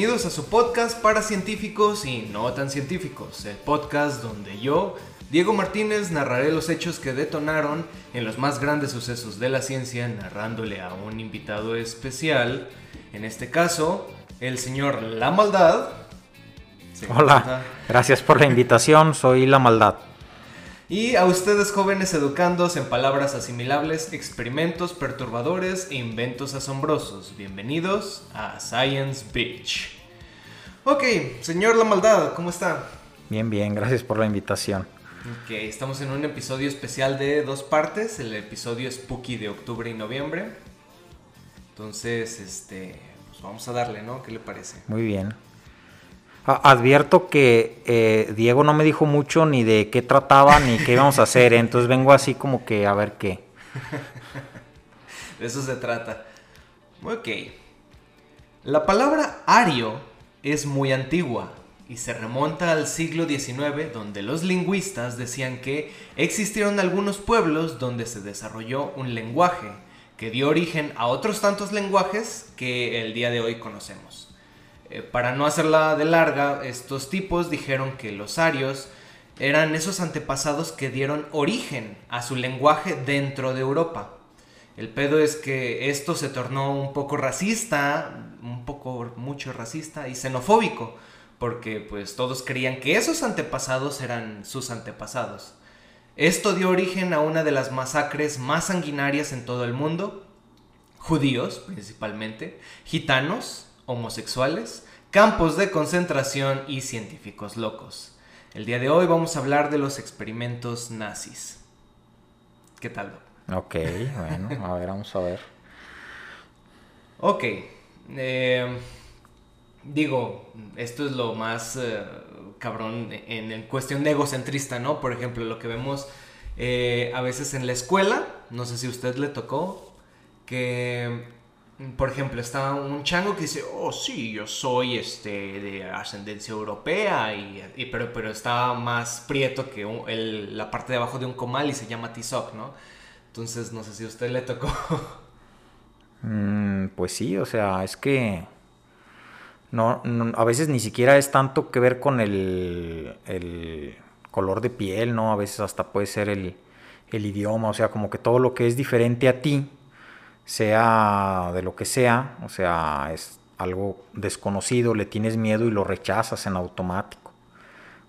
bienvenidos a su podcast para científicos y no tan científicos, el podcast donde yo, Diego Martínez, narraré los hechos que detonaron en los más grandes sucesos de la ciencia, narrándole a un invitado especial, en este caso, el señor La Maldad. Hola, gracias por la invitación, soy La Maldad. Y a ustedes jóvenes educandos en palabras asimilables, experimentos perturbadores e inventos asombrosos. Bienvenidos a Science Beach. Ok, señor La Maldad, ¿cómo está? Bien, bien, gracias por la invitación. Ok, estamos en un episodio especial de dos partes, el episodio Spooky de octubre y noviembre. Entonces, este, pues vamos a darle, ¿no? ¿Qué le parece? Muy bien. Advierto que eh, Diego no me dijo mucho ni de qué trataba ni qué íbamos a hacer, ¿eh? entonces vengo así como que a ver qué. de eso se trata. Ok. La palabra ario es muy antigua y se remonta al siglo XIX donde los lingüistas decían que existieron algunos pueblos donde se desarrolló un lenguaje que dio origen a otros tantos lenguajes que el día de hoy conocemos. Eh, para no hacerla de larga, estos tipos dijeron que los arios eran esos antepasados que dieron origen a su lenguaje dentro de Europa. El pedo es que esto se tornó un poco racista, un poco mucho racista y xenofóbico, porque pues todos creían que esos antepasados eran sus antepasados. Esto dio origen a una de las masacres más sanguinarias en todo el mundo, judíos principalmente, gitanos, homosexuales, campos de concentración y científicos locos. El día de hoy vamos a hablar de los experimentos nazis. ¿Qué tal? Ok, bueno, a ver, vamos a ver. Ok. Eh, digo, esto es lo más eh, cabrón en, cuestión de egocentrista, ¿no? Por ejemplo, lo que vemos eh, a veces en la escuela, no sé si a usted le tocó, que por ejemplo, está un chango que dice, oh sí, yo soy este de ascendencia europea, y, pero, pero está más prieto que la parte de abajo de un comal y se llama Tizoc, ¿no? Entonces, no sé si a usted le tocó. Mm, pues sí, o sea, es que no, a veces ni siquiera es tanto que ver con el, el, color de piel, ¿no? A veces hasta puede ser el, el idioma, o sea, como que todo lo que es diferente a ti sea de lo que sea, o sea, es algo desconocido, le tienes miedo y lo rechazas en automático.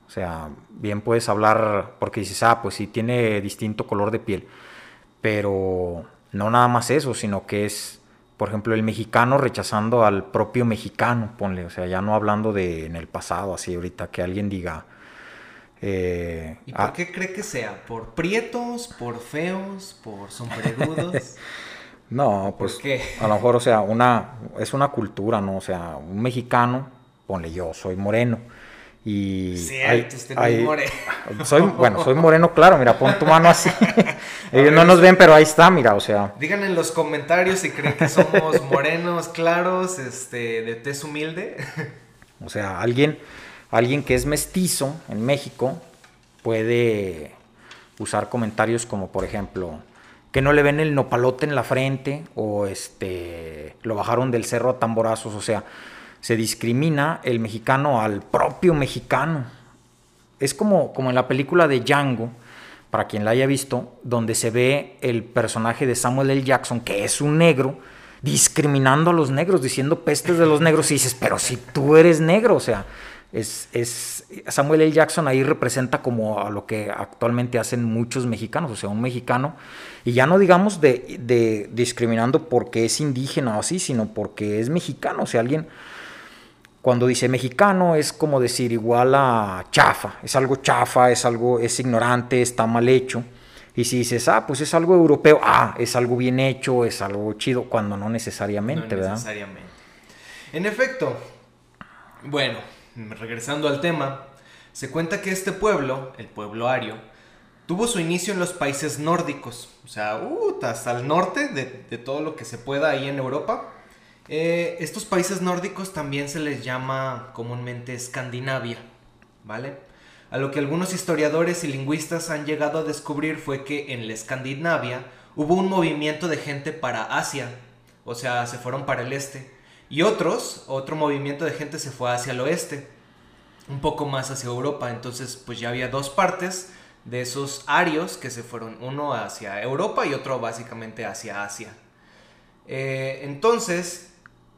O sea, bien puedes hablar porque dices, ah, pues sí tiene distinto color de piel, pero no nada más eso, sino que es, por ejemplo, el mexicano rechazando al propio mexicano, ponle, o sea, ya no hablando de en el pasado, así ahorita, que alguien diga... Eh, ¿Y por ah, qué cree que sea? ¿Por prietos? ¿Por feos? ¿Por sombrerudos? No, pues a lo mejor, o sea, una, es una cultura, ¿no? O sea, un mexicano, ponle yo, soy moreno. Y sí, hay, usted hay, moreno. Soy, bueno, soy moreno, claro, mira, pon tu mano así. Ellos no nos ven, pero ahí está, mira, o sea. Digan en los comentarios si creen que somos morenos, claros, este, de tez humilde. o sea, alguien, alguien que es mestizo en México puede usar comentarios como, por ejemplo, que no le ven el nopalote en la frente o este lo bajaron del cerro a tamborazos, o sea, se discrimina el mexicano al propio mexicano. Es como, como en la película de Django, para quien la haya visto, donde se ve el personaje de Samuel L. Jackson, que es un negro, discriminando a los negros, diciendo pestes de los negros, y dices, pero si tú eres negro, o sea, es, es, Samuel L. Jackson ahí representa como a lo que actualmente hacen muchos mexicanos, o sea, un mexicano, y ya no digamos de, de discriminando porque es indígena o así, sino porque es mexicano, o sea, alguien cuando dice mexicano es como decir igual a chafa, es algo chafa, es algo, es ignorante, está mal hecho. Y si dices, ah, pues es algo europeo, ah, es algo bien hecho, es algo chido, cuando no necesariamente, no necesariamente. En efecto, bueno, regresando al tema, se cuenta que este pueblo, el pueblo ario, tuvo su inicio en los países nórdicos, o sea, uh, hasta el norte de, todo lo que se pueda ahí en Europa. Eh, estos países nórdicos también se les llama comúnmente Escandinavia, ¿vale? A lo que algunos historiadores y lingüistas han llegado a descubrir fue que en la Escandinavia hubo un movimiento de gente para Asia, o sea, se fueron para el este Y otros, otro movimiento de gente se fue hacia el oeste, un poco más hacia Europa. Entonces, pues ya había dos partes de esos arios que se fueron, uno hacia Europa y otro básicamente hacia Asia. Eh, entonces,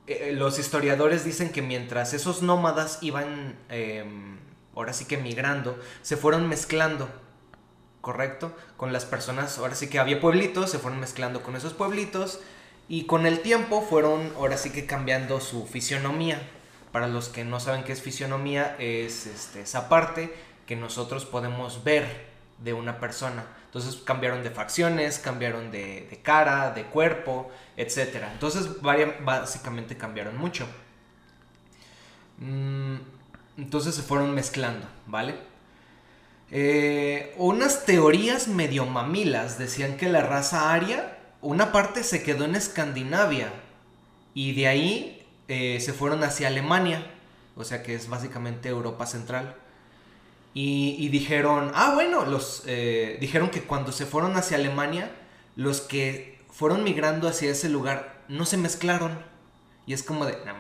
eh, los historiadores dicen que mientras esos nómadas iban, em, ahora sí que migrando, se fueron mezclando, ¿correcto? Con las personas, ahora sí que había pueblitos, se fueron mezclando con esos pueblitos y con el tiempo fueron ahora sí que cambiando su fisionomía. Para los que no saben qué es fisionomía, es este, esa parte que nosotros podemos ver de una persona. Entonces cambiaron de facciones, cambiaron de, cara, de cuerpo, etc. Entonces básicamente cambiaron mucho. Mm, entonces se fueron mezclando, ¿vale? Eh, unas teorías medio mamilas decían que la raza aria una parte se quedó en Escandinavia y de ahí eh, se fueron hacia Alemania, o sea que es básicamente Europa Central. Y, dijeron, ah, bueno, los, eh, dijeron que cuando se fueron hacia Alemania, los que fueron migrando hacia ese lugar no se mezclaron. Y es como de, nada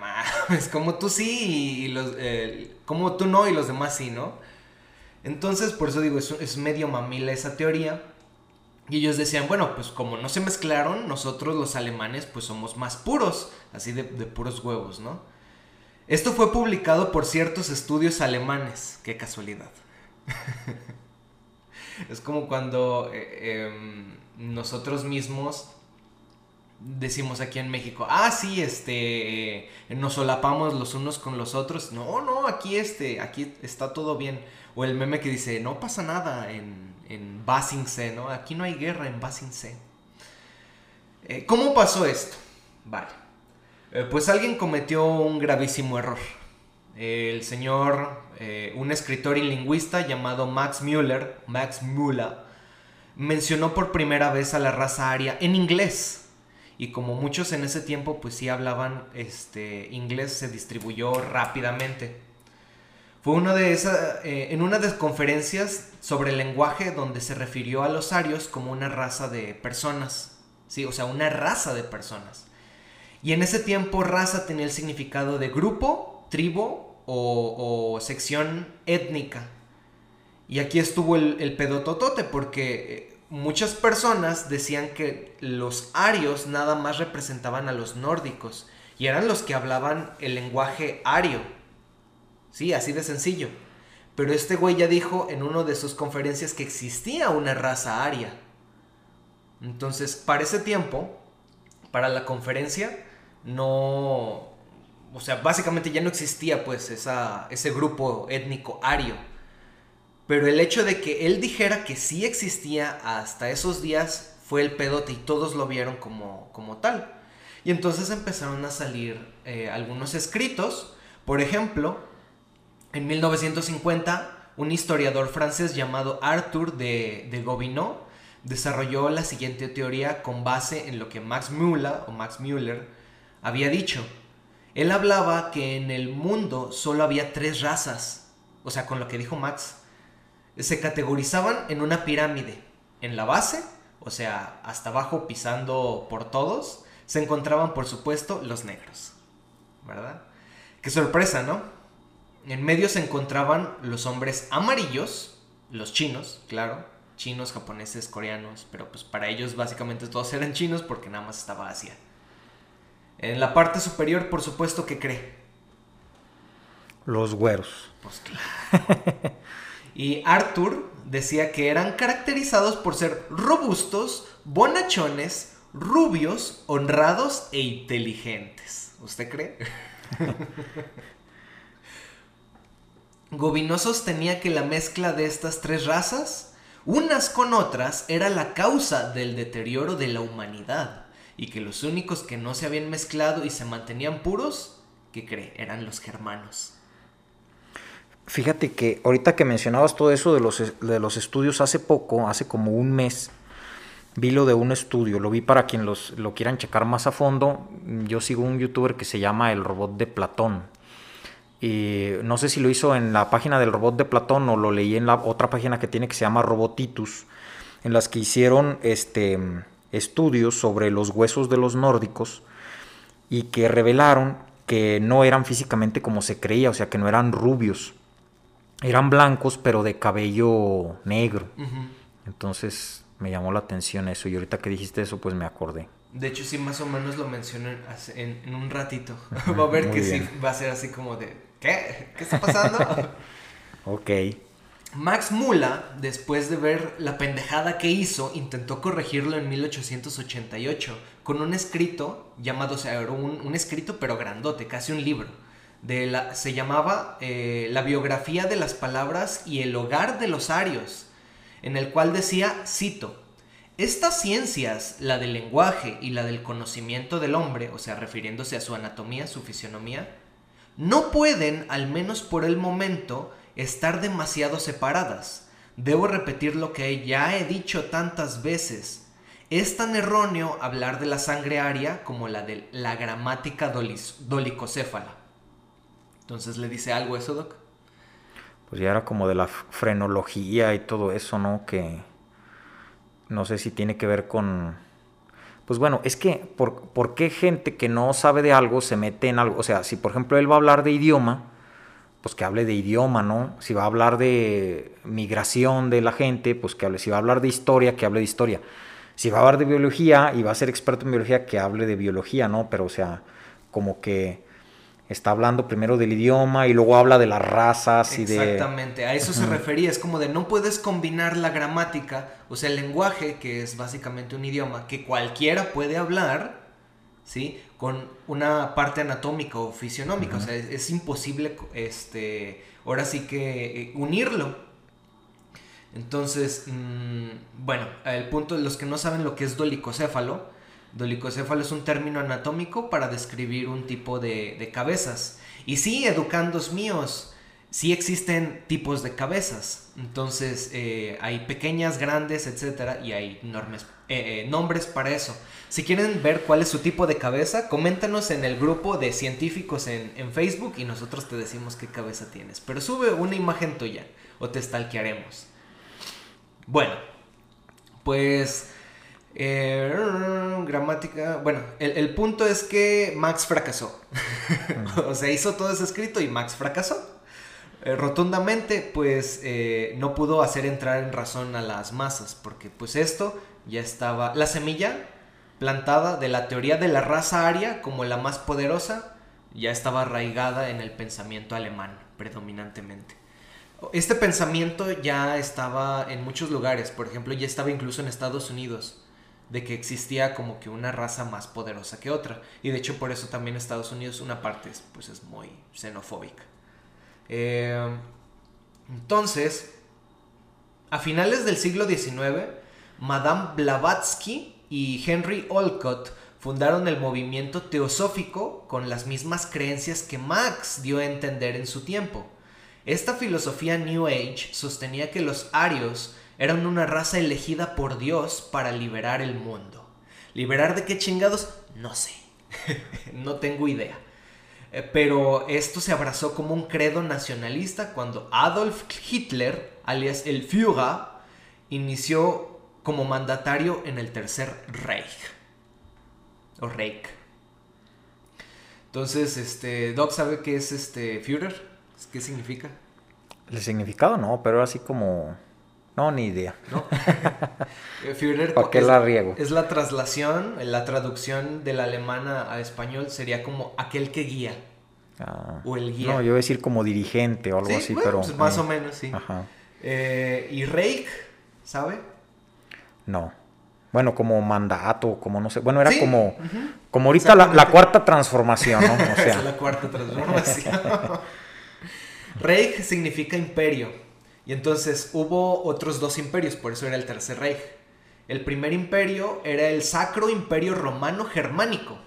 más, como tú sí y, los, eh, como tú no y los demás sí, ¿no? Entonces, por eso digo, es, es medio mamila esa teoría. Y ellos decían, bueno, pues como no se mezclaron, nosotros los alemanes pues somos más puros, así de, puros huevos, ¿no? Esto fue publicado por ciertos estudios alemanes, qué casualidad. es como cuando eh, em, nosotros mismos decimos aquí en México, ah, sí, este, eh, nos solapamos los unos con los otros. No, no, aquí este, aquí está todo bien. O el meme que dice, no pasa nada en, en Basingse, ¿no? Aquí no hay guerra en Basingse. Eh, ¿Cómo pasó esto? Vale. Pues alguien cometió un gravísimo error. el señor, eh, un escritor y lingüista llamado Max Müller, Max Müller, mencionó por primera vez a la raza aria en inglés. Y como muchos en ese tiempo pues sí hablaban este, inglés, se distribuyó rápidamente. Fue una de esas, eh, en una de las conferencias sobre el lenguaje donde se refirió a los arios como una raza de personas. Sí, o sea, una raza de personas. Y en ese tiempo raza tenía el significado de grupo, tribu o, sección étnica. Y aquí estuvo el, el pedototote porque eh, muchas personas decían que los arios nada más representaban a los nórdicos y eran los que hablaban el lenguaje ario Sí, así de sencillo. Pero este güey ya dijo en una de sus conferencias que existía una raza aria. Entonces, para ese tiempo, para la conferencia, no... O sea, básicamente ya no existía pues ese grupo étnico ario. Pero el hecho de que él dijera que sí existía hasta esos días fue el pedote y todos lo vieron como, como tal. Y entonces empezaron a salir eh, algunos escritos. Por ejemplo, en 1950, un historiador francés llamado Arthur de, de Gobineau desarrolló la siguiente teoría con base en lo que Max Müller o Max Müller había dicho. Él hablaba que en el mundo solo había tres razas, o sea, con lo que dijo Max, se categorizaban en una pirámide. En la base, o sea, hasta abajo pisando por todos, se encontraban por supuesto los negros. ¿Verdad? Qué sorpresa, ¿no? En medio se encontraban los hombres amarillos, los chinos, claro, chinos, japoneses, coreanos, pero pues para ellos básicamente todos eran chinos porque nada más estaba Asia. En la parte superior, por supuesto, ¿qué cree? Los güeros. Pues claro. y Arthur decía que eran caracterizados por ser robustos, bonachones, rubios, honrados e inteligentes. ¿Usted cree? Gobineau sostenía que la mezcla de estas tres razas, unas con otras, era la causa del deterioro de la humanidad, y que los únicos que no se habían mezclado y se mantenían puros, ¿qué cree? Eran los germanos. Fíjate que ahorita que mencionabas todo eso de los, de los estudios hace poco, hace como un mes, vi lo de un estudio, lo vi para quien los, lo quieran checar más a fondo. Yo sigo un youtuber que se llama El Robot de Platón y no sé si lo hizo en la página del robot de Platón o lo leí en la otra página que tiene que se llama Robotitus, en las que hicieron este, estudios sobre los huesos de los nórdicos y que revelaron que no eran físicamente como se creía, o sea, que no eran rubios. Eran blancos, pero de cabello negro. Entonces me llamó la atención eso. Y ahorita que dijiste eso, pues me acordé. De hecho, sí, más o menos lo mencioné en, un ratito. va a ver que sí, va a ser así como de, ¿qué? ¿Qué está pasando? ok. Max Mula, después de ver la pendejada que hizo, intentó corregirlo en 1888 con un escrito llamado, o sea, un, escrito pero grandote, casi un libro. De la, se llamaba eh, La biografía de las palabras y el hogar de los arios, en el cual decía, cito, estas ciencias, la del lenguaje y la del conocimiento del hombre, o sea, refiriéndose a su anatomía, su fisionomía, no pueden, al menos por el momento, estar demasiado separadas. Debo repetir lo que ya he dicho tantas veces. Es tan erróneo hablar de la sangre aria como la de la gramática dolicocéfala. Entonces le dice algo eso, Doc. Pues ya era como de la frenología y todo eso, ¿no? Que no sé si tiene que ver con... Pues bueno, es que ¿por, ¿por qué gente que no sabe de algo se mete en algo? O sea, si por ejemplo él va a hablar de idioma, pues que hable de idioma, ¿no? Si va a hablar de migración de la gente, pues que hable. Si va a hablar de historia, que hable de historia. Si va a hablar de biología y va a ser experto en biología, que hable de biología, ¿no? Pero, o sea, como que está hablando primero del idioma y luego habla de las razas y de... Exactamente, a eso se refería, es como de no puedes combinar la gramática, o sea, el lenguaje, que es básicamente un idioma que cualquiera puede hablar, ¿sí? Con una parte anatómica o fisionómica, o sea, es, imposible, este, ahora sí que eh, unirlo. Entonces, mm, bueno, el punto de los que no saben lo que es dolicocéfalo, dolicocéfalo es un término anatómico para describir un tipo de, de cabezas. Y sí, educandos míos, sí existen tipos de cabezas. Entonces, eh, hay pequeñas, grandes, etcétera, y hay enormes, eh, nombres para eso. Si quieren ver cuál es su tipo de cabeza, coméntanos en el grupo de científicos en, Facebook y nosotros te decimos qué cabeza tienes. Pero sube una imagen tuya o te stalkearemos. Bueno, pues... Eh, gramática. Bueno, el, punto es que Max fracasó. o sea, hizo todo ese escrito y Max fracasó. Eh, rotundamente, pues eh, no pudo hacer entrar en razón a las masas, porque pues esto ya estaba. La semilla plantada de la teoría de la raza aria como la más poderosa ya estaba arraigada en el pensamiento alemán predominantemente. Este pensamiento ya estaba en muchos lugares, por ejemplo, ya estaba incluso en Estados Unidos, de que existía como que una raza más poderosa que otra. Y de hecho por eso también Estados Unidos una parte pues es muy xenofóbica. Eh, entonces, a finales del siglo XIX, Madame Blavatsky y Henry Olcott fundaron el movimiento teosófico con las mismas creencias que Max dio a entender en su tiempo. Esta filosofía New Age sostenía que los arios eran una raza elegida por Dios para liberar el mundo. ¿Liberar de qué chingados? No sé. no tengo idea. Eh, pero esto se abrazó como un credo nacionalista cuando Adolf Hitler, alias el Führer, inició como mandatario en el Tercer Reich. O Reich. Entonces, este, Doc sabe qué es este Führer, qué significa. El significado no, pero así como no, ni idea. ¿No? Eh, Führer ¿Para qué es, la riego? Es la traslación, la traducción de la alemana a español sería como aquel que guía. Ah. o el guía. No, yo voy a decir como dirigente o algo así, pero. Pues más o menos, sí. Ajá. Eh, y Reich, ¿sabe? No. Bueno, como mandato, como no sé. Bueno, era como, como ahorita la, cuarta transformación, ¿no? O sea. la cuarta transformación. Reich significa imperio. Y entonces hubo otros dos imperios, por eso era el tercer Reich. El primer imperio era el Sacro Imperio Romano Germánico.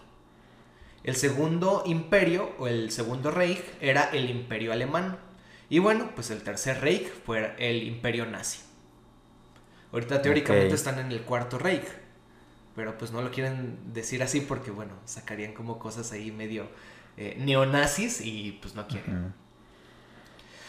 El segundo imperio, o el segundo Reich, era el imperio alemán. Y bueno, pues el tercer Reich fue el imperio nazi. Ahorita teóricamente están en el cuarto Reich. Pero pues no lo quieren decir así porque, bueno, sacarían como cosas ahí medio eh, neonazis y pues no quieren.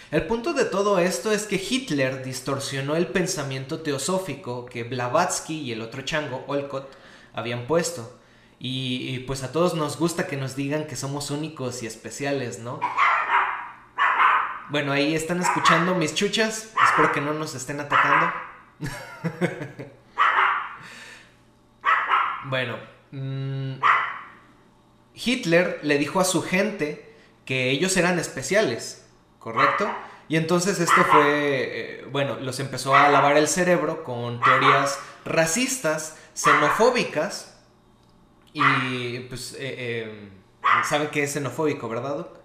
El punto de todo esto es que Hitler distorsionó el pensamiento teosófico que Blavatsky y el otro chango, Olcott, habían puesto. Y, pues a todos nos gusta que nos digan que somos únicos y especiales, ¿no? Bueno, ahí están escuchando mis chuchas. Espero que no nos estén atacando. bueno, mm, Hitler le dijo a su gente que ellos eran especiales, ¿correcto? Y entonces esto fue, eh, bueno, los empezó a lavar el cerebro con teorías racistas, xenofóbicas. Y pues, eh, eh, ¿saben qué es xenofóbico, verdad, Doc?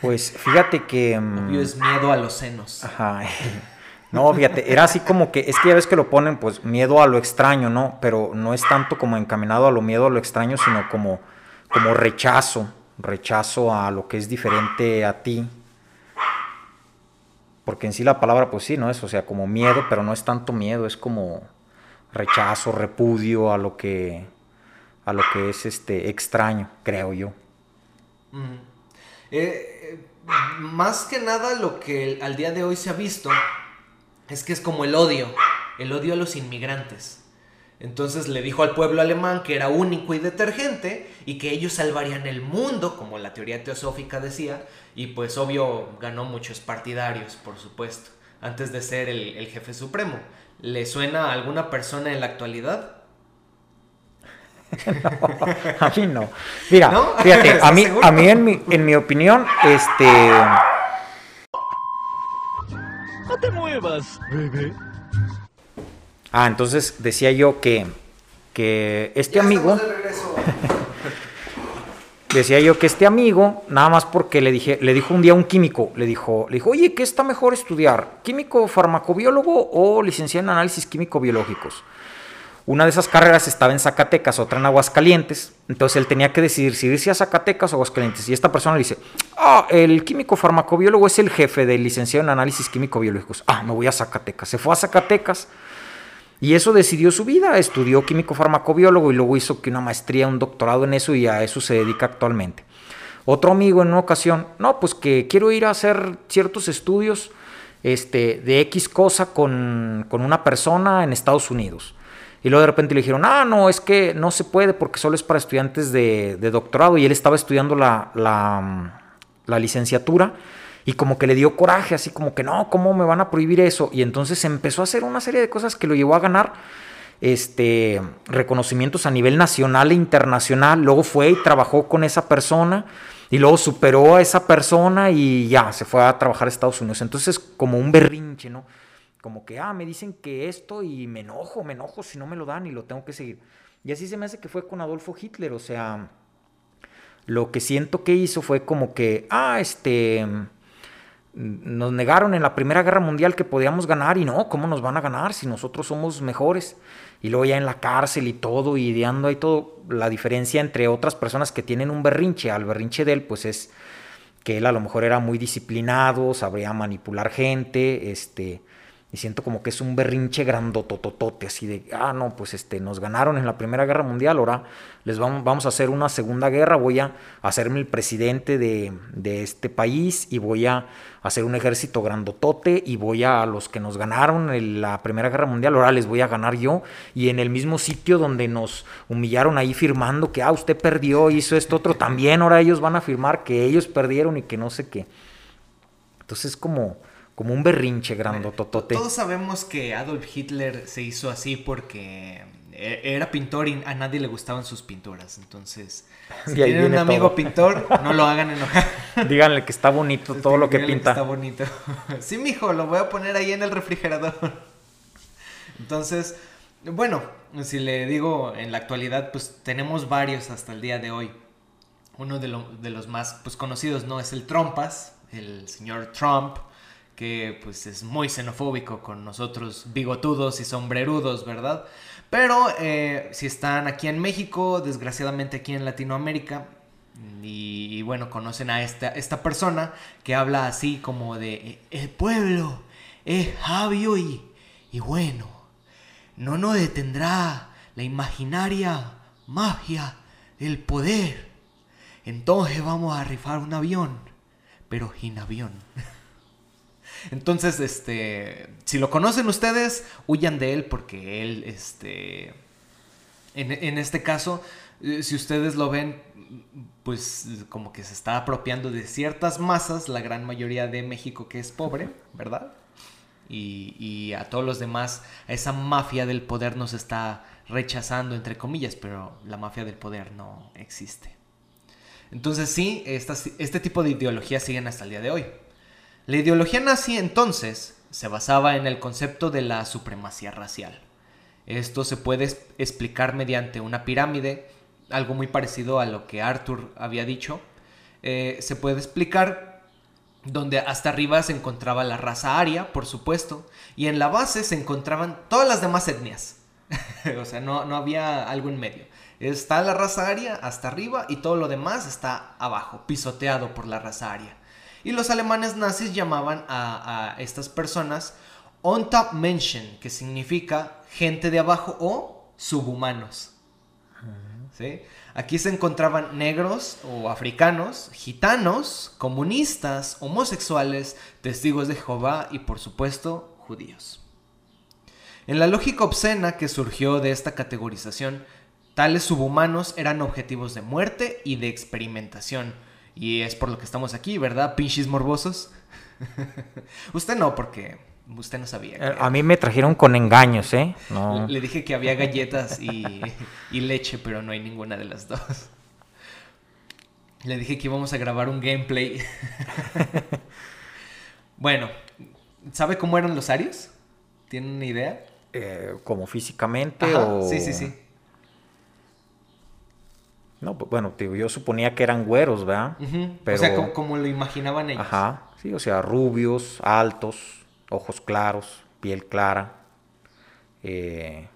Pues fíjate que... Mm, Obvio es miedo a los senos. Ajá. No, fíjate, era así como que, es que ya ves que lo ponen, pues, miedo a lo extraño, ¿no? Pero no es tanto como encaminado a lo miedo a lo extraño, sino como, como rechazo, rechazo a lo que es diferente a ti, porque en sí la palabra, pues sí, ¿no? Es, o sea, como miedo, pero no es tanto miedo, es como rechazo, repudio a lo que, a lo que es este extraño, creo yo. Eh, eh, más que nada lo que al día de hoy se ha visto es que es como el odio, el odio a los inmigrantes. Entonces le dijo al pueblo alemán que era único y detergente y que ellos salvarían el mundo, como la teoría teosófica decía, y pues obvio ganó muchos partidarios, por supuesto, antes de ser el, jefe supremo. ¿Le suena a alguna persona en la actualidad? a mí no. Mira, fíjate, a mí, a mí en, mi, en mi opinión, este... No te muevas, bebé. Ah, entonces decía yo que, que este amigo... decía yo que este amigo, nada más porque le dije, le dijo un día a un químico, le dijo, le dijo, oye, ¿qué está mejor estudiar? ¿Químico farmacobiólogo o licenciado en análisis químico-biológicos? Una de esas carreras estaba en Zacatecas, otra en Aguascalientes. Entonces él tenía que decidir si irse a Zacatecas o Aguascalientes. Y esta persona le dice, ah, el químico farmacobiólogo es el jefe del licenciado en análisis químico-biológicos. Ah, me voy a Zacatecas. Se fue a Zacatecas y eso decidió su vida, estudió químico farmacobiólogo y luego hizo que una maestría, un doctorado en eso y a eso se dedica actualmente. Otro amigo en una ocasión, no, pues que quiero ir a hacer ciertos estudios este, de X cosa con, una persona en Estados Unidos. Y luego de repente le dijeron, ah, no, es que no se puede porque solo es para estudiantes de, doctorado. Y él estaba estudiando la, la licenciatura y como que le dio coraje, así como que no, ¿cómo me van a prohibir eso? Y entonces empezó a hacer una serie de cosas que lo llevó a ganar este, reconocimientos a nivel nacional e internacional. Luego fue y trabajó con esa persona y luego superó a esa persona y ya se fue a trabajar a Estados Unidos. Entonces, como un berrinche, ¿no? Como que, ah, me dicen que esto y me enojo, me enojo si no me lo dan y lo tengo que seguir. Y así se me hace que fue con Adolfo Hitler, o sea, lo que siento que hizo fue como que, ah, este nos negaron en la Primera Guerra Mundial que podíamos ganar y no, ¿cómo nos van a ganar si nosotros somos mejores? Y luego ya en la cárcel y todo, y ideando ahí todo, la diferencia entre otras personas que tienen un berrinche, al berrinche de él, pues es que él a lo mejor era muy disciplinado, sabría manipular gente, este, y siento como que es un berrinche grandotototote, así de, ah, no, pues este, nos ganaron en la Primera Guerra Mundial, ahora les vamos, vamos a hacer una Segunda Guerra, voy a hacerme el presidente de, de este país y voy a hacer un ejército grandotote y voy a, los que nos ganaron en la Primera Guerra Mundial, ahora les voy a ganar yo, y en el mismo sitio donde nos humillaron ahí firmando que, ah, usted perdió, hizo esto otro, también ahora ellos van a firmar que ellos perdieron y que no sé qué. Entonces como como un berrinche grandototote. Todos sabemos que Adolf Hitler se hizo así porque e-, era pintor y a nadie le gustaban sus pinturas. Entonces, si tienen un amigo pintor, no lo hagan enojar. Díganle que está bonito todo lo que pinta. está bonito. Sí, mijo, lo voy a poner ahí en el refrigerador. Entonces, bueno, si le digo en la actualidad, pues tenemos varios hasta el día de hoy. Uno de, de los más pues, conocidos, ¿no? Es el Trompas, el señor Trump que pues es muy xenofóbico con nosotros bigotudos y sombrerudos, ¿verdad? Pero eh, si están aquí en México, desgraciadamente aquí en Latinoamérica, y, bueno, conocen a esta, esta, persona que habla así como de eh, el pueblo es sabio y, y bueno, no nos detendrá la imaginaria magia del poder. Entonces vamos a rifar un avión, pero sin avión. Entonces, este, si lo conocen ustedes, huyan de él porque él, este, en, este caso, Eh, si ustedes lo ven, pues como que se está apropiando de ciertas masas, la gran mayoría de México que es pobre, ¿verdad? Y, a todos los demás, a esa mafia del poder nos está rechazando, entre comillas, pero la mafia del poder no existe. Entonces sí, este tipo de ideologías siguen hasta el día de hoy. La ideología nazi entonces se basaba en el concepto de la supremacía racial. Esto se puede explicar mediante una pirámide, algo muy parecido a lo que Arthur había dicho. Eh, se puede explicar donde hasta arriba se encontraba la raza aria, por supuesto, y en la base se encontraban todas las demás etnias. o sea, no, no había algo en medio. Está la raza aria hasta arriba y todo lo demás está abajo, pisoteado por la raza aria. Y los alemanes nazis llamaban a, estas personas Menschen, que significa gente de abajo o subhumanos. ¿Sí? Aquí se encontraban negros o africanos, gitanos, comunistas, homosexuales, testigos de Jehová y por supuesto judíos. En la lógica obscena que surgió de esta categorización, tales subhumanos eran objetivos de muerte y de experimentación. Y es por lo que estamos aquí, ¿verdad? Pinches morbosos. Usted no, porque usted no sabía. A mí me trajeron con engaños, ¿eh? Le dije que había galletas y, y, leche, pero no hay ninguna de las dos. Le dije que íbamos a grabar un gameplay. bueno, ¿sabe cómo eran los Arios? ¿Tienen una idea? Eh, ¿Como físicamente o...? Sí, sí, sí. No, pues, bueno, yo suponía que eran güeros, ¿verdad? O sea, como, lo imaginaban ellos. Ajá, sí, o sea, rubios, altos, ojos claros, piel clara. Eh,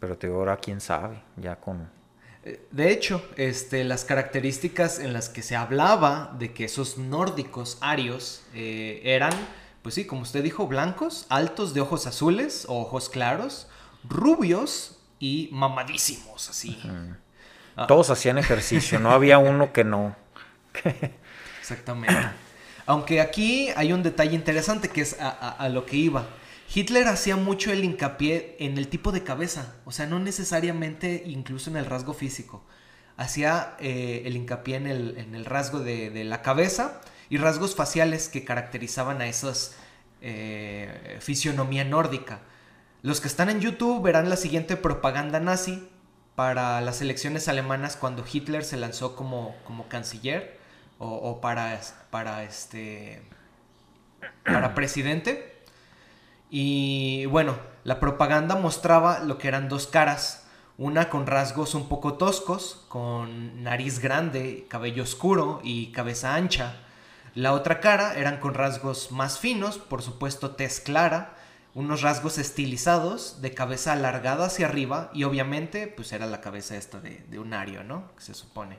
pero te ahora quién sabe, ya con... Eh, de hecho, este, las características en las que se hablaba de que esos nórdicos arios eh, eran, pues sí, como usted dijo, blancos, altos de ojos azules o ojos claros, rubios y mamadísimos, así. Ah. Todos hacían ejercicio, no había uno que no. Exactamente. Aunque aquí hay un detalle interesante que es a, lo que iba. Hitler hacía mucho el hincapié en el tipo de cabeza, o sea, no necesariamente incluso en el rasgo físico. Hacía eh, el hincapié en el, rasgo de, la cabeza y rasgos faciales que caracterizaban a esas eh, fisionomía nórdica. Los que están en YouTube verán la siguiente propaganda nazi para las elecciones alemanas cuando Hitler se lanzó como, como canciller o, para, para, este, para presidente. Y bueno, la propaganda mostraba lo que eran dos caras, una con rasgos un poco toscos, con nariz grande, cabello oscuro y cabeza ancha. La otra cara eran con rasgos más finos, por supuesto tez clara, unos rasgos estilizados, de cabeza alargada hacia arriba y obviamente pues era la cabeza esta de, un ario, ¿no? Que se supone.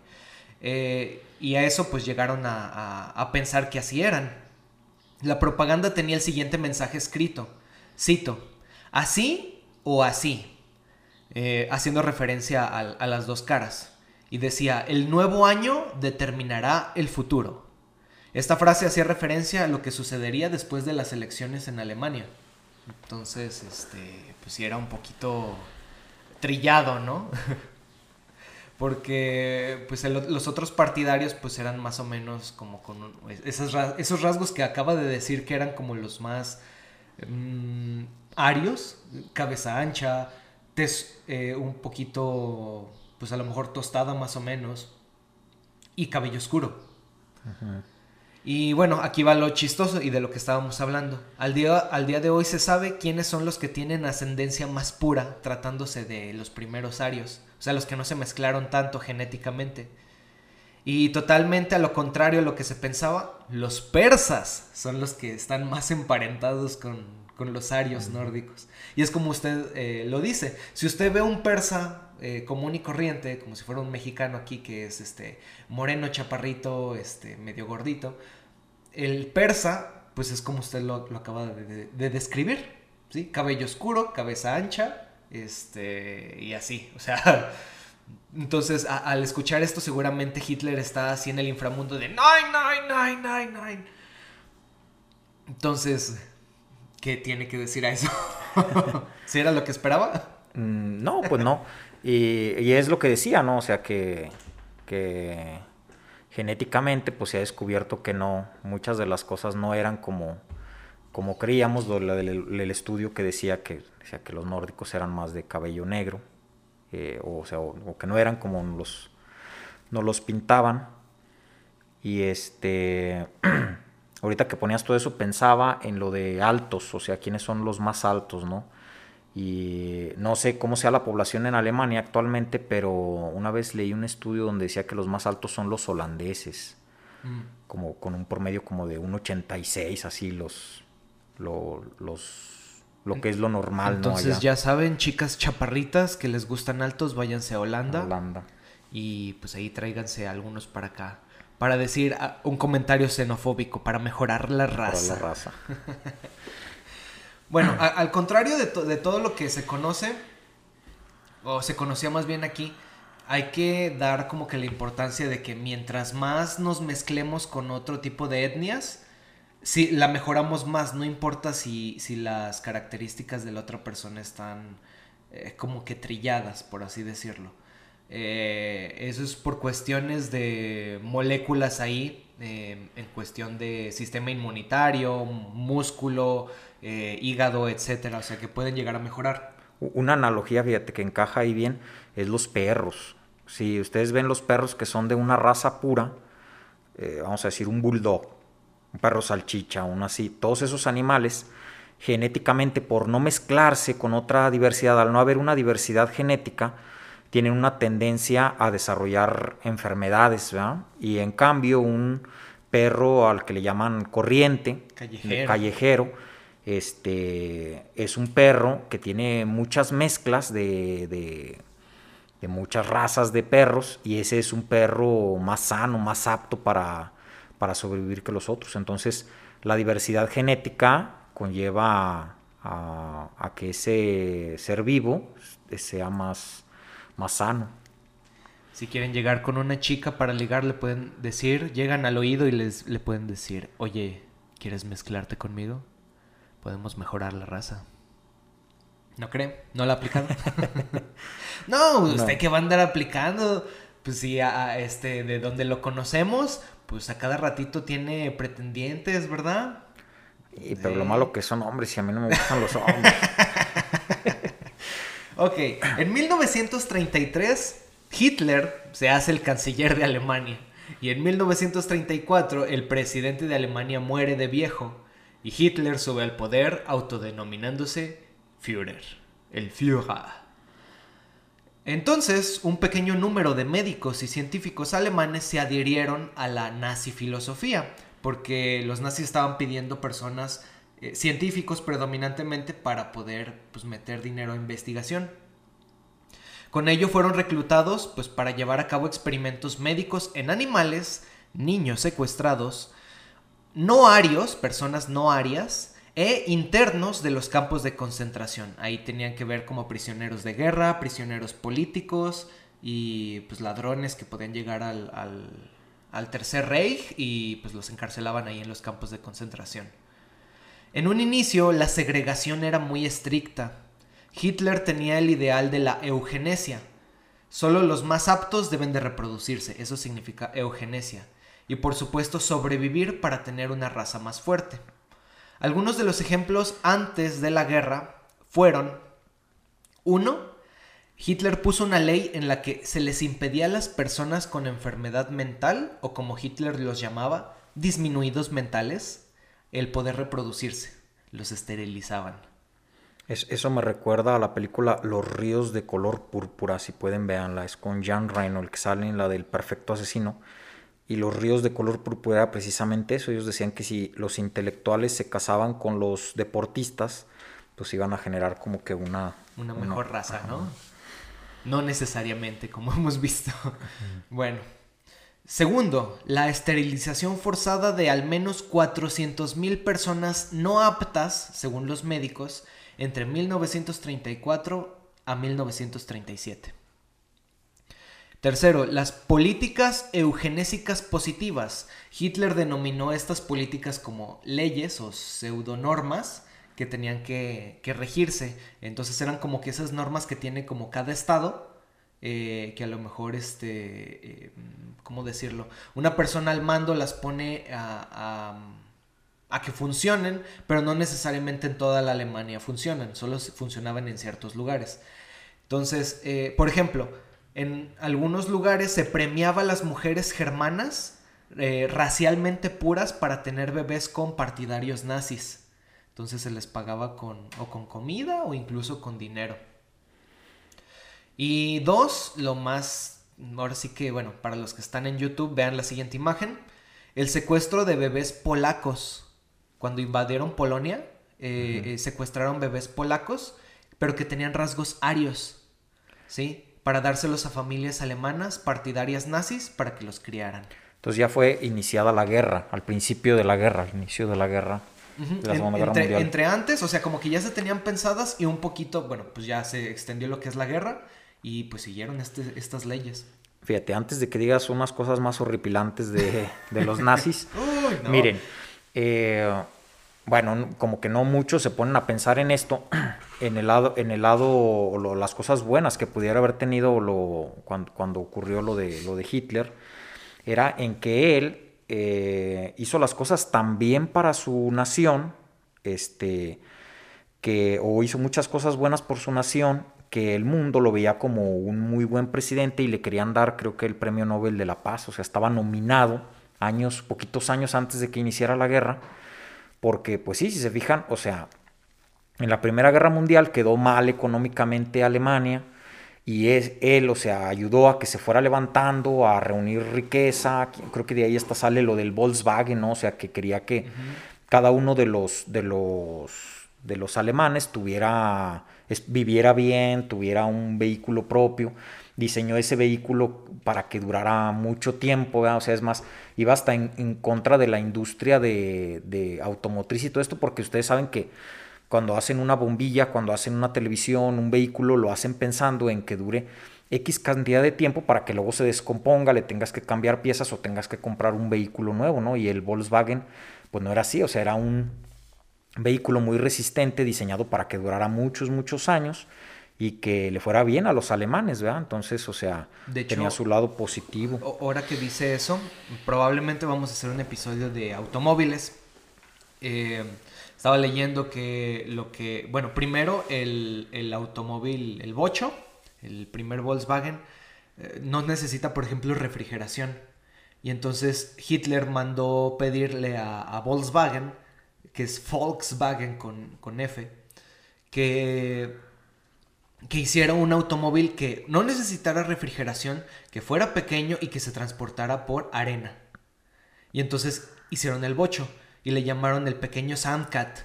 Eh, y a eso pues llegaron a, pensar que así eran. La propaganda tenía el siguiente mensaje escrito. Cito, así o así, eh, haciendo referencia a las dos caras. Y decía, el nuevo año determinará el futuro. Esta frase hacía referencia a lo que sucedería después de las elecciones en Alemania. Entonces, este, pues sí era un poquito trillado, ¿no? porque pues los otros partidarios pues eran más o menos como con esos, rasgos que acaba de decir que eran como los más mm, arios, cabeza ancha, tez eh, un poquito pues a lo mejor tostada más o menos y cabello oscuro. Y bueno, aquí va lo chistoso y de lo que estábamos hablando. Al día, al día de hoy se sabe quiénes son los que tienen ascendencia más pura tratándose de los primeros arios o sea, los que no se mezclaron tanto genéticamente. Y totalmente a lo contrario a lo que se pensaba, los persas son los que están más emparentados con, los arios nórdicos. Y es como usted eh, lo dice, si usted ve un persa eh, común y corriente, como si fuera un mexicano aquí que es este moreno, chaparrito, este medio gordito, el persa, pues es como usted lo, acaba de, de describir, ¿sí? Cabello oscuro, cabeza ancha, este, y así, o sea, entonces al escuchar esto seguramente Hitler está así en el inframundo de nine, nine, nine, nine, Entonces, ¿qué tiene que decir a eso? ¿Si era lo que esperaba? Mm, no, pues no. Y, es lo que decía, ¿no? O sea, que, que genéticamente pues se ha descubierto que no, muchas de las cosas no eran como, como creíamos, del, estudio que decía que, decía que los nórdicos eran más de cabello negro, eh, o, sea, o, que no eran como los, no los pintaban. Y este, ahorita que ponías todo eso, pensaba en lo de altos, o sea, quiénes son los más altos, ¿no? Y no sé cómo sea la población en Alemania actualmente, pero una vez leí un estudio donde decía que los más altos son los holandeses, mm. como con un promedio como de 1,86, así los, lo, los, lo que es lo normal. Entonces ya saben, chicas chaparritas que les gustan altos, váyanse a Holanda. Holanda. Y pues ahí tráiganse algunos para acá. Para decir ah, un comentario xenofóbico, para mejorar la raza. Mejorar la raza. Bueno, al contrario de, todo lo que se conoce, o se conocía más bien aquí, hay que dar como que la importancia de que mientras más nos mezclemos con otro tipo de etnias, si la mejoramos más, no importa si, si las características de la otra persona están eh, como que trilladas, por así decirlo. Eh, eso es por cuestiones de moléculas ahí, eh, en cuestión de sistema inmunitario, músculo, eh, hígado, etcétera, o sea que pueden llegar a mejorar. Una analogía, fíjate, que encaja ahí bien, es los perros. Si ustedes ven los perros que son de una raza pura, eh, vamos a decir un bulldog, un perro salchicha, un así, todos esos animales, genéticamente, por no mezclarse con otra diversidad, al no haber una diversidad genética, tienen una tendencia a desarrollar enfermedades, ¿verdad? Y en cambio, un perro al que le llaman corriente, callejero este, es un perro que tiene muchas mezclas de, de, muchas razas de perros y ese es un perro más sano, más apto para, para sobrevivir que los otros. Entonces, la diversidad genética conlleva a, que ese ser vivo sea más, más sano. Si quieren llegar con una chica para ligar, le pueden decir, llegan al oído y les, le pueden decir, oye, ¿quieres mezclarte conmigo? podemos mejorar la raza. ¿No cree? ¿No la aplican? no, usted que va a andar aplicando, pues sí, a, este, de donde lo conocemos, pues a cada ratito tiene pretendientes, ¿verdad? Y, pero lo malo que son hombres y a mí no me gustan los hombres. ok, en 1933 Hitler se hace el canciller de Alemania y en 1934 el presidente de Alemania muere de viejo y Hitler sube al poder autodenominándose Führer, el Führer. Entonces, un pequeño número de médicos y científicos alemanes se adhirieron a la nazi filosofía, porque los nazis estaban pidiendo personas, eh, científicos predominantemente, para poder pues, meter dinero a investigación. Con ello fueron reclutados pues, para llevar a cabo experimentos médicos en animales, niños secuestrados, no arios, personas no arias, e internos de los campos de concentración. Ahí tenían que ver como prisioneros de guerra, prisioneros políticos y pues ladrones que podían llegar al, al, Tercer Reich y pues los encarcelaban ahí en los campos de concentración. En un inicio la segregación era muy estricta. Hitler tenía el ideal de la eugenesia. Solo los más aptos deben de reproducirse, eso significa eugenesia y por supuesto sobrevivir para tener una raza más fuerte. Algunos de los ejemplos antes de la guerra fueron 1. Hitler puso una ley en la que se les impedía a las personas con enfermedad mental, o como Hitler los llamaba, disminuidos mentales, el poder reproducirse. Los esterilizaban. eso me recuerda a la película Los ríos de color púrpura, si pueden verla, es con Jan Reynolds, que sale en la del perfecto asesino y los ríos de color púrpura era precisamente eso. Ellos decían que si los intelectuales se casaban con los deportistas, pues iban a generar como que una... Una mejor raza, ¿no? No necesariamente, como hemos visto. bueno. Segundo, la esterilización forzada de al menos 400.000 personas no aptas, según los médicos, entre 1934 a 1937. Tercero, las políticas eugenésicas positivas. Hitler denominó estas políticas como leyes o pseudonormas que tenían que, regirse. Entonces eran como que esas normas que tiene como cada estado eh, que a lo mejor, este, eh, ¿cómo decirlo? Una persona al mando las pone a, que funcionen, pero no necesariamente en toda la Alemania funcionan, solo funcionaban en ciertos lugares. Entonces, eh, por ejemplo, en algunos lugares se premiaba a las mujeres germanas racialmente puras para tener bebés con partidarios nazis. Entonces se les pagaba con, o con comida o incluso con dinero. Y dos, lo más, ahora sí que, bueno, para los que están en YouTube, vean la siguiente imagen. El secuestro de bebés polacos. Cuando invadieron Polonia, eh, eh, secuestraron bebés polacos, pero que tenían rasgos arios, ¿sí? Para dárselos a familias alemanas partidarias nazis para que los criaran. Entonces ya fue iniciada la guerra, al principio de la guerra, al inicio de la guerra. la Segunda Guerra entre, Mundial. entre antes, o sea, como que ya se tenían pensadas y un poquito, bueno, pues ya se extendió lo que es la guerra y pues siguieron este, estas leyes. Fíjate, antes de que digas unas cosas más horripilantes de, los nazis, miren, eh, bueno, como que no muchos se ponen a pensar en esto, en el lado, en el lado, las cosas buenas que pudiera haber tenido lo, cuando, ocurrió lo de, lo de Hitler, era en que él eh, hizo las cosas tan bien para su nación, este, que, o hizo muchas cosas buenas por su nación, que el mundo lo veía como un muy buen presidente y le querían dar, creo que, el Premio Nobel de la Paz. O sea, estaba nominado años, poquitos años antes de que iniciara la guerra, porque, pues sí, si se fijan, o sea, en la Primera Guerra Mundial quedó mal económicamente Alemania y es, él, o sea, ayudó a que se fuera levantando, a reunir riqueza. Creo que de ahí hasta sale lo del Volkswagen, ¿no? O sea, que quería que cada uno de los, de los, de los alemanes tuviera viviera bien, tuviera un vehículo propio, diseñó ese vehículo para que durara mucho tiempo, o sea, es más, iba hasta en, contra de la industria de, automotriz y todo esto, porque ustedes saben que cuando hacen una bombilla, cuando hacen una televisión, un vehículo, lo hacen pensando en que dure X cantidad de tiempo para que luego se descomponga, le tengas que cambiar piezas o tengas que comprar un vehículo nuevo, ¿no? Y el Volkswagen, pues no era así, o sea, era un, vehículo muy resistente, diseñado para que durara muchos, muchos años y que le fuera bien a los alemanes, ¿verdad? Entonces, o sea, tenía su lado positivo. Ahora que dice eso, probablemente vamos a hacer un episodio de automóviles. Eh, estaba leyendo que lo que, bueno, primero el, el automóvil, el bocho, el primer Volkswagen, eh, no necesita, por ejemplo, refrigeración. Y entonces Hitler mandó pedirle a, a Volkswagen que es Volkswagen con, F, que, que un automóvil que no necesitara refrigeración, que fuera pequeño y que se transportara por arena. Y entonces hicieron el bocho y le llamaron el pequeño Sandcat,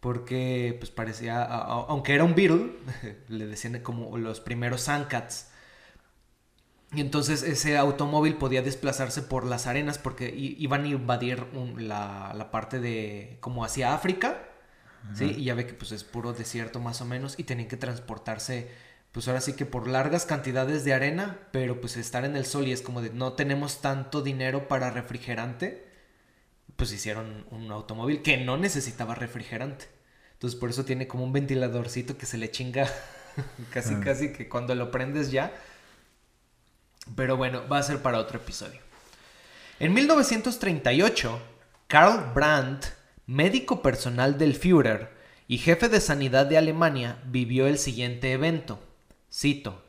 porque pues parecía, aunque era un Beetle, le decían como los primeros Sandcats. Y entonces ese automóvil podía desplazarse por las arenas porque iban a invadir la, parte de como hacia África, ¿sí? Y ya ve que pues es puro desierto más o menos y tenían que transportarse pues ahora sí que por largas cantidades de arena, pero pues estar en el sol y es como de no tenemos tanto dinero para refrigerante, pues hicieron un automóvil que no necesitaba refrigerante. Entonces por eso tiene como un ventiladorcito que se le chinga casi casi que cuando lo prendes ya pero bueno, va a ser para otro episodio. En 1938, Karl Brandt, médico personal del Führer y jefe de sanidad de Alemania, vivió el siguiente evento. Cito,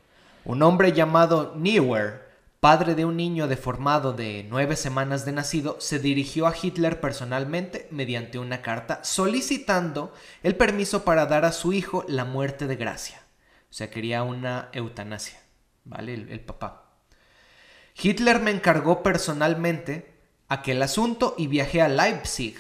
un hombre llamado Neuer, padre de un niño deformado de nueve semanas de nacido, se dirigió a Hitler personalmente mediante una carta solicitando el permiso para dar a su hijo la muerte de gracia. O sea, quería una eutanasia, ¿vale? el papá. Hitler me encargó personalmente aquel asunto y viajé a Leipzig.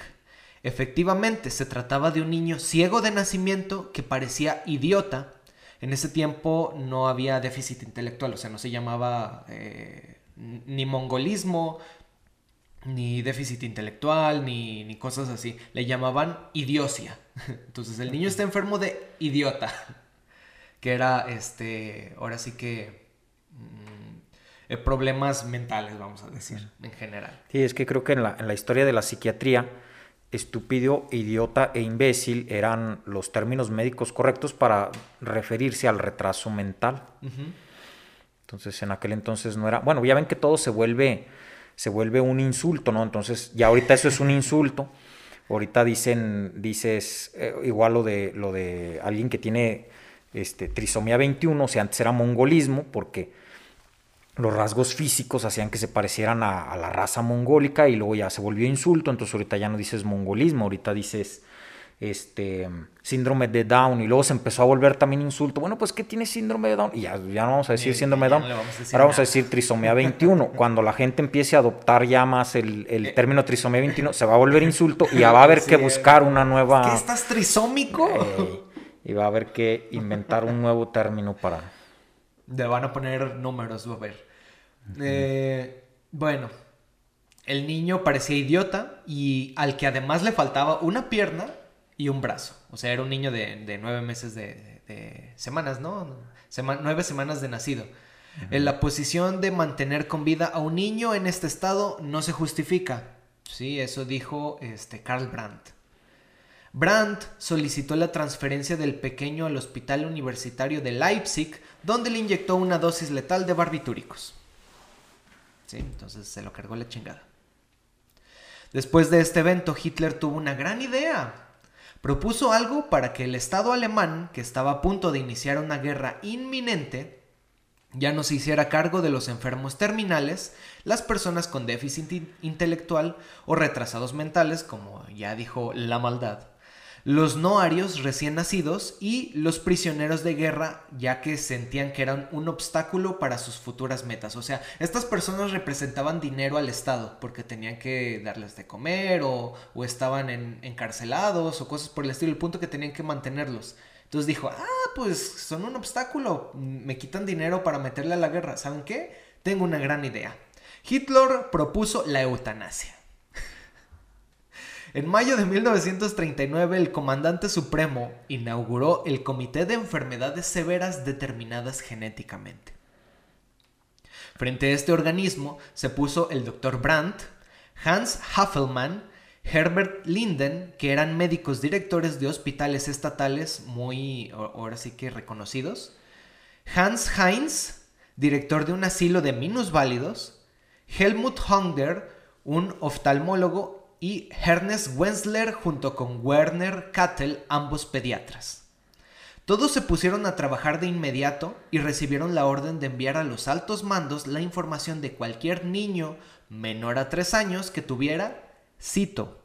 Efectivamente, se trataba de un niño ciego de nacimiento que parecía idiota. En ese tiempo no había déficit intelectual, o sea, no se llamaba eh, ni mongolismo, ni déficit intelectual, ni, ni, cosas así. Le llamaban idiocia. Entonces el niño está enfermo de idiota. Que era, este, ahora sí que eh, problemas mentales, vamos a decir, en general. Sí, es que creo que en la, en la historia de la psiquiatría, estúpido, idiota e imbécil eran los términos médicos correctos para referirse al retraso mental. Entonces en aquel entonces no era, bueno, ya ven que todo se vuelve, se vuelve un insulto, ¿no? Entonces ya ahorita eso es un insulto. Ahorita dicen, dices, eh, igual lo de, lo de alguien que tiene este, trisomía 21, o sea, antes era mongolismo, porque los rasgos físicos hacían que se parecieran a, a, la raza mongólica y luego ya se volvió insulto, entonces ahorita ya no dices mongolismo, ahorita dices este, síndrome de Down y luego se empezó a volver también insulto. Bueno, pues ¿qué tiene síndrome de Down? Y ya, ya no vamos a decir síndrome de Down, ahora vamos a decir trisomía 21. Cuando la gente empiece a adoptar ya más el, el eh. término trisomía 21, se va a volver insulto y ya va a haber que buscar una nueva... ¿Qué estás trisómico? y va a haber que inventar un nuevo término para... Le van a poner números, va a ver. Eh, bueno, el niño parecía idiota y al que además le faltaba una pierna y un brazo. O sea, era un niño de, nueve meses de, semanas, ¿no? nueve semanas de nacido. En la posición de mantener con vida a un niño en este estado no se justifica. Sí, eso dijo este, Karl Brandt. Brandt solicitó la transferencia del pequeño al Hospital Universitario de Leipzig, donde le inyectó una dosis letal de barbitúricos. Sí, entonces se lo cargó la chingada. Después de este evento, Hitler tuvo una gran idea propuso algo para que el Estado alemán, que estaba a punto de iniciar una guerra inminente, ya no se hiciera cargo de los enfermos terminales, las personas con déficit intelectual o retrasados mentales, como ya dijo la maldad, los no arios recién nacidos y los prisioneros de guerra, ya que sentían que eran un obstáculo para sus futuras metas. O sea, estas personas representaban dinero al Estado porque tenían que darles de comer o, estaban encarcelados o cosas por el estilo, el punto que tenían que mantenerlos. Entonces dijo, ah, pues son un obstáculo, me quitan dinero para meterle a la guerra. ¿Saben qué? Tengo una gran idea. Hitler propuso la eutanasia. En mayo de 1939, el comandante supremo inauguró el Comité de Enfermedades Severas Determinadas Genéticamente. Frente a este organismo se puso el Dr. Brandt, Hans Haffelmann, Herbert Linden, que eran médicos directores de hospitales estatales muy, ahora sí que reconocidos, Hans Heinz, director de un asilo de minusválidos, Helmut Hunger, un oftalmólogo y Ernest Wenzler junto con Werner Kattel, ambos pediatras. Todos se pusieron a trabajar de inmediato y recibieron la orden de enviar a los altos mandos la información de cualquier niño menor a 3 años que tuviera, cito,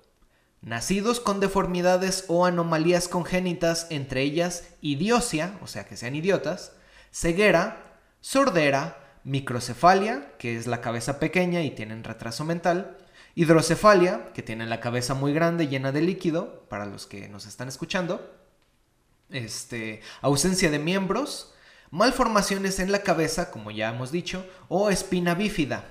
nacidos con deformidades o anomalías congénitas, entre ellas idiosia, o sea que sean idiotas, ceguera, sordera, microcefalia, que es la cabeza pequeña y tienen retraso mental, Hidrocefalia, que tiene la cabeza muy grande, llena de líquido, para los que nos están escuchando. Este, ausencia de miembros, malformaciones en la cabeza, como ya hemos dicho, o espina bífida.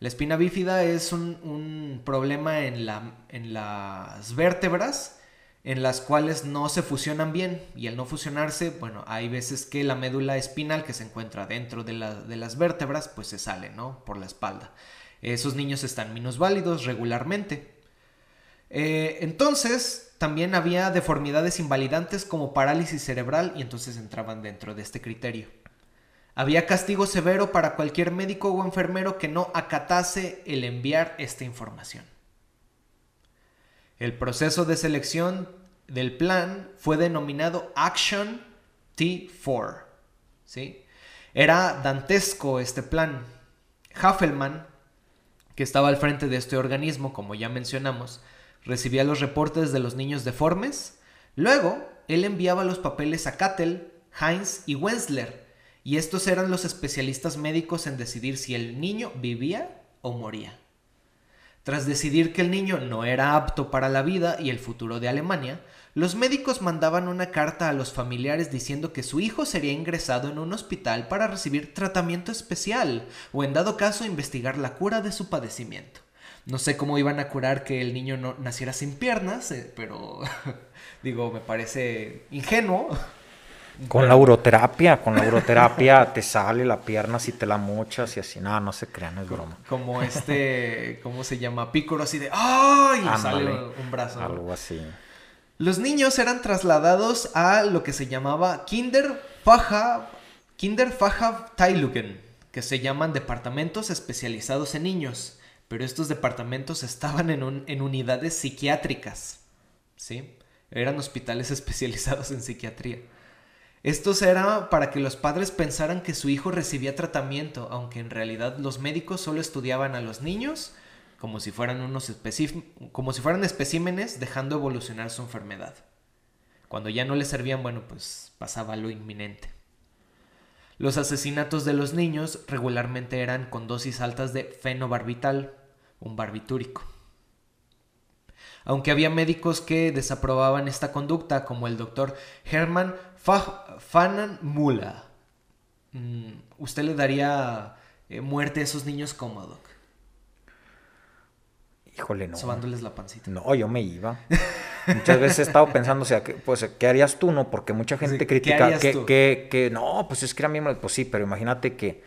La espina bífida es un, problema en, la, en, las vértebras en las cuales no se fusionan bien y al no fusionarse, bueno, hay veces que la médula espinal que se encuentra dentro de, de las vértebras pues se sale, ¿no? Por la espalda. Esos niños están minusválidos regularmente. Eh, entonces, también había deformidades invalidantes como parálisis cerebral y entonces entraban dentro de este criterio. Había castigo severo para cualquier médico o enfermero que no acatase el enviar esta información. El proceso de selección del plan fue denominado Action T4. ¿sí? Era dantesco este plan. Haffelman que estaba al frente de este organismo, como ya mencionamos, recibía los reportes de los niños deformes. Luego, él enviaba los papeles a Kattel, Heinz y Wenzler, y estos eran los especialistas médicos en decidir si el niño vivía o moría. Tras decidir que el niño no era apto para la vida y el futuro de Alemania, los médicos mandaban una carta a los familiares diciendo que su hijo sería ingresado en un hospital para recibir tratamiento especial o en dado caso investigar la cura de su padecimiento. No sé cómo iban a curar que el niño no naciera sin piernas, eh, pero digo, me parece ingenuo. Con la uroterapia, con la uroterapia te sale la pierna si te la mochas y así, nada, no se crean, es broma. Como este, ¿cómo se llama? Pícoro así de ¡ay! Y sale un brazo. Algo así. Los niños eran trasladados a lo que se llamaba Kinder Kinderfacha Tailugen, que se llaman departamentos especializados en niños, pero estos departamentos estaban en, en unidades psiquiátricas, ¿sí? Eran hospitales especializados en psiquiatría. Estos era para que los padres pensaran que su hijo recibía tratamiento, aunque en realidad los médicos solo estudiaban a los niños como si fueran unos como si fueran especímenes dejando evolucionar su enfermedad. Cuando ya no le servían, bueno, pues pasaba lo inminente. Los asesinatos de los niños regularmente eran con dosis altas de fenobarbital, un barbitúrico. Aunque había médicos que desaprobaban esta conducta, como el doctor Hermann Fanan Mula. Mm, ¿Usted le daría eh, muerte a esos niños como, Doc? Híjole, no. Sobándoles la pancita. No, yo me iba. Muchas veces he estado pensando, o sea, que, pues, ¿qué harías tú, no? Porque mucha gente critica que, que, que, no, pues es que era miembro, pues sí, pero imagínate que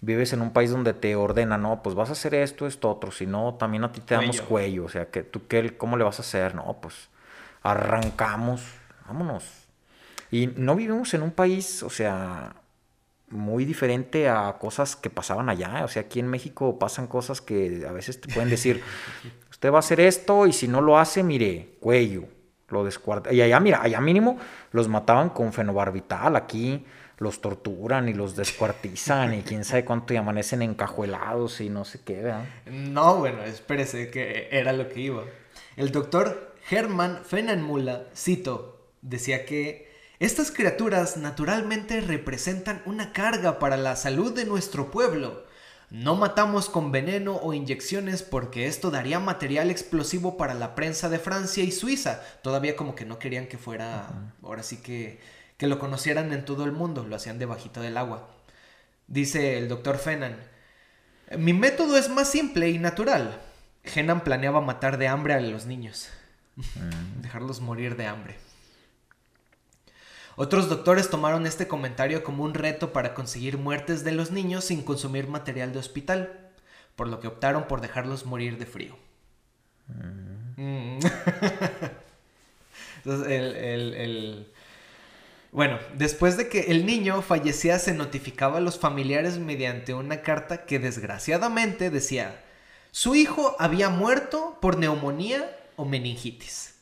vives en un país donde te ordena, no, pues vas a hacer esto, esto, otro, si no, también a ti te damos cuello, o sea, que tú, ¿qué, ¿cómo le vas a hacer? No, pues arrancamos, vámonos. Y no vivimos en un país, o sea, muy diferente a cosas que pasaban allá. O sea, aquí en México pasan cosas que a veces te pueden decir, usted va a hacer esto y si no lo hace, mire, cuello, lo descuarta. Y allá, mira, allá mínimo los mataban con fenobarbital. Aquí los torturan y los descuartizan y quién sabe cuánto y amanecen encajuelados y no sé qué, ¿verdad? No, bueno, espérese que era lo que iba. El doctor Hermann Fenenmüller, cito, decía que estas criaturas naturalmente representan una carga para la salud de nuestro pueblo. No matamos con veneno o inyecciones porque esto daría material explosivo para la prensa de Francia y Suiza. Todavía como que no querían que fuera, ahora sí que, que lo conocieran en todo el mundo, lo hacían debajito del agua. Dice el doctor Fenan, mi método es más simple y natural. Henan planeaba matar de hambre a los niños, mm. dejarlos morir de hambre. Otros doctores tomaron este comentario como un reto para conseguir muertes de los niños sin consumir material de hospital, por lo que optaron por dejarlos morir de frío. Mm. Bueno, después de que el niño fallecía se notificaba a los familiares mediante una carta que desgraciadamente decía, su hijo había muerto por neumonía o meningitis.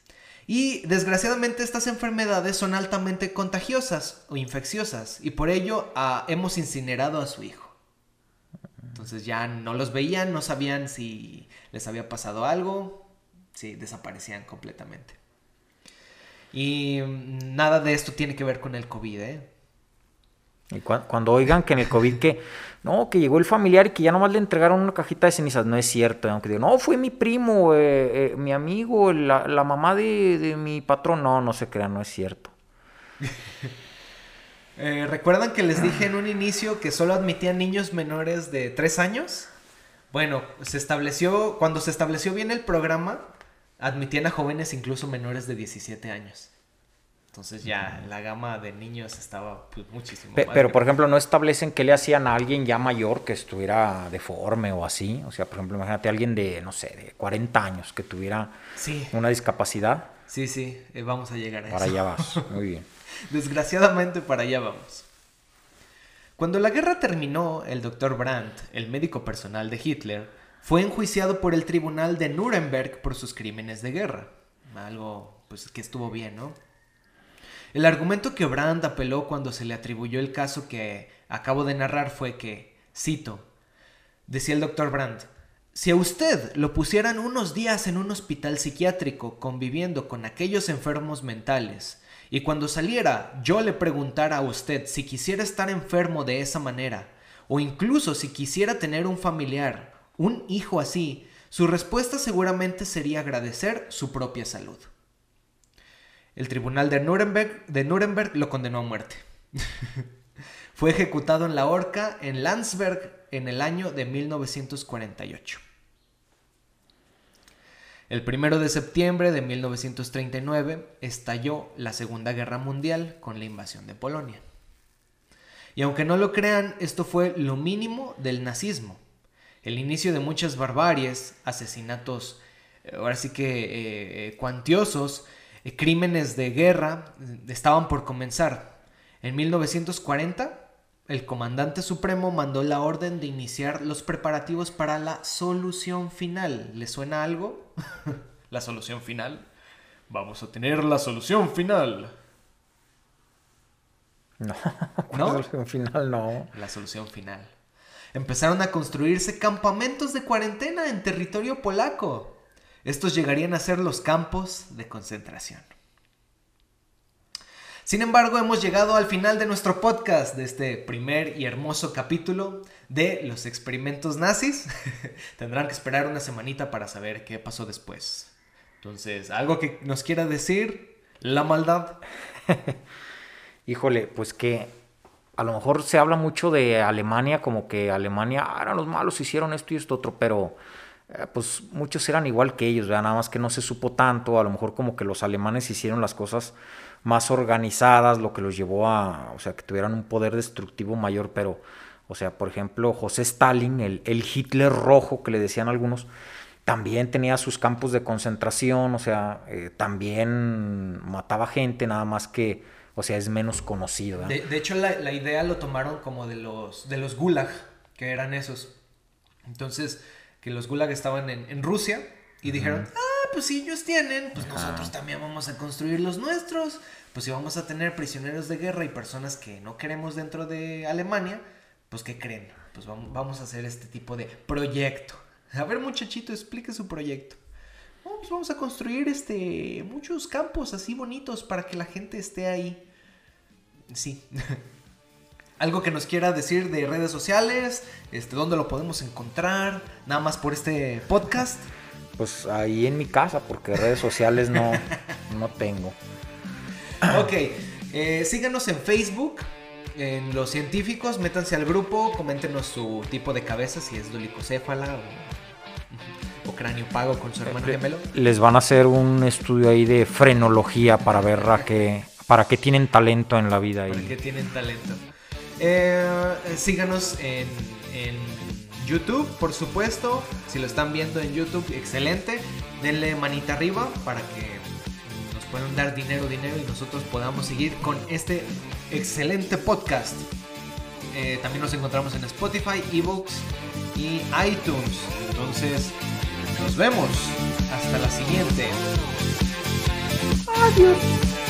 Y desgraciadamente estas enfermedades son altamente contagiosas o infecciosas y por ello ah, hemos incinerado a su hijo. Entonces ya no los veían, no sabían si les había pasado algo, si desaparecían completamente. Y mm, nada de esto tiene que ver con el COVID, ¿eh? Y cuando oigan que en el COVID que, no, que llegó el familiar y que ya nomás le entregaron una cajita de cenizas, no es cierto. Aunque digo, no, fue mi primo, eh, eh, mi amigo, la, mamá de, mi patrón. No, no se crean, no es cierto. Eh, ¿Recuerdan que les dije en un inicio que solo admitían niños menores de 3 años? Bueno, se estableció, cuando se estableció bien el programa, admitían a jóvenes incluso menores de 17 años. Entonces ya la gama de niños estaba pues, muchísimo Pero, por ejemplo, no establecen qué le hacían a alguien ya mayor que estuviera deforme o así. O sea, por ejemplo, imagínate a alguien de, no sé, de 40 años que tuviera una discapacidad. Sí, sí, eh, vamos a llegar a para eso. Para allá vas, muy bien. Desgraciadamente para allá vamos. Cuando la guerra terminó, el doctor Brandt, el médico personal de Hitler, fue enjuiciado por el tribunal de Nuremberg por sus crímenes de guerra. Algo pues que estuvo bien, ¿no? El argumento que Brand apeló cuando se le atribuyó el caso que acabo de narrar fue que, cito, decía el doctor Brand, si a usted lo pusieran unos días en un hospital psiquiátrico conviviendo con aquellos enfermos mentales, y cuando saliera yo le preguntara a usted si quisiera estar enfermo de esa manera, o incluso si quisiera tener un familiar, un hijo así, su respuesta seguramente sería agradecer su propia salud. El tribunal de Nuremberg, de Nuremberg lo condenó a muerte. Fue ejecutado en la horca en Landsberg en el año de 1948. El primero de septiembre de 1939 estalló la Segunda Guerra Mundial con la invasión de Polonia. Y aunque no lo crean, esto fue lo mínimo del nazismo. El inicio de muchas barbaries, asesinatos, eh, ahora sí que eh, eh, cuantiosos, crímenes de guerra estaban por comenzar. En 1940 el comandante supremo mandó la orden de iniciar los preparativos para la solución final. ¿Le suena algo? la solución final. Vamos a tener la solución final. No, ¿No? La solución final no. La solución final. Empezaron a construirse campamentos de cuarentena en territorio polaco. Estos llegarían a ser los campos de concentración. Sin embargo, hemos llegado al final de nuestro podcast, de este primer y hermoso capítulo de los experimentos nazis. Tendrán que esperar una semanita para saber qué pasó después. Entonces, ¿algo que nos quiera decir? La maldad. Híjole, pues que a lo mejor se habla mucho de Alemania, como que Alemania ah, eran los malos, hicieron esto y esto otro, pero pues muchos eran igual que ellos, ¿verdad? nada más que no se supo tanto, a lo mejor como que los alemanes hicieron las cosas más organizadas, lo que los llevó a, o sea, que tuvieran un poder destructivo mayor, pero, o sea, por ejemplo, José Stalin, el, el Hitler rojo que le decían algunos, también tenía sus campos de concentración, o sea, eh, también mataba gente, nada más que, o sea, es menos conocido. De, de hecho, la, la idea lo tomaron como de los, de los gulag, que eran esos. Entonces, que los gulag estaban en, en Rusia y dijeron, ah, pues si ellos tienen, pues nosotros también vamos a construir los nuestros. Pues si vamos a tener prisioneros de guerra y personas que no queremos dentro de Alemania, pues ¿qué creen? Pues vamos, vamos a hacer este tipo de proyecto. A ver, muchachito, explique su proyecto. "No, pues vamos a construir este muchos campos así bonitos para que la gente esté ahí. Sí. Algo que nos quiera decir de redes sociales, este, dónde lo podemos encontrar, nada más por este podcast. Pues ahí en mi casa, porque redes sociales no, no tengo. Ok, eh, síganos en Facebook, en Los Científicos, métanse al grupo, coméntenos su tipo de cabeza, si es dolicocéfala o, o cráneo pago con su hermano gemelo. Les van a hacer un estudio ahí de frenología para ver a qué, para qué tienen talento en la vida. Porque Y, tienen talento. Eh, síganos en, en YouTube, por supuesto. Si lo están viendo en YouTube, excelente. Denle manita arriba para que nos puedan dar dinero, dinero y nosotros podamos seguir con este excelente podcast. Eh, también nos encontramos en Spotify, Ebooks y iTunes. Entonces, nos vemos. Hasta la siguiente. Adiós.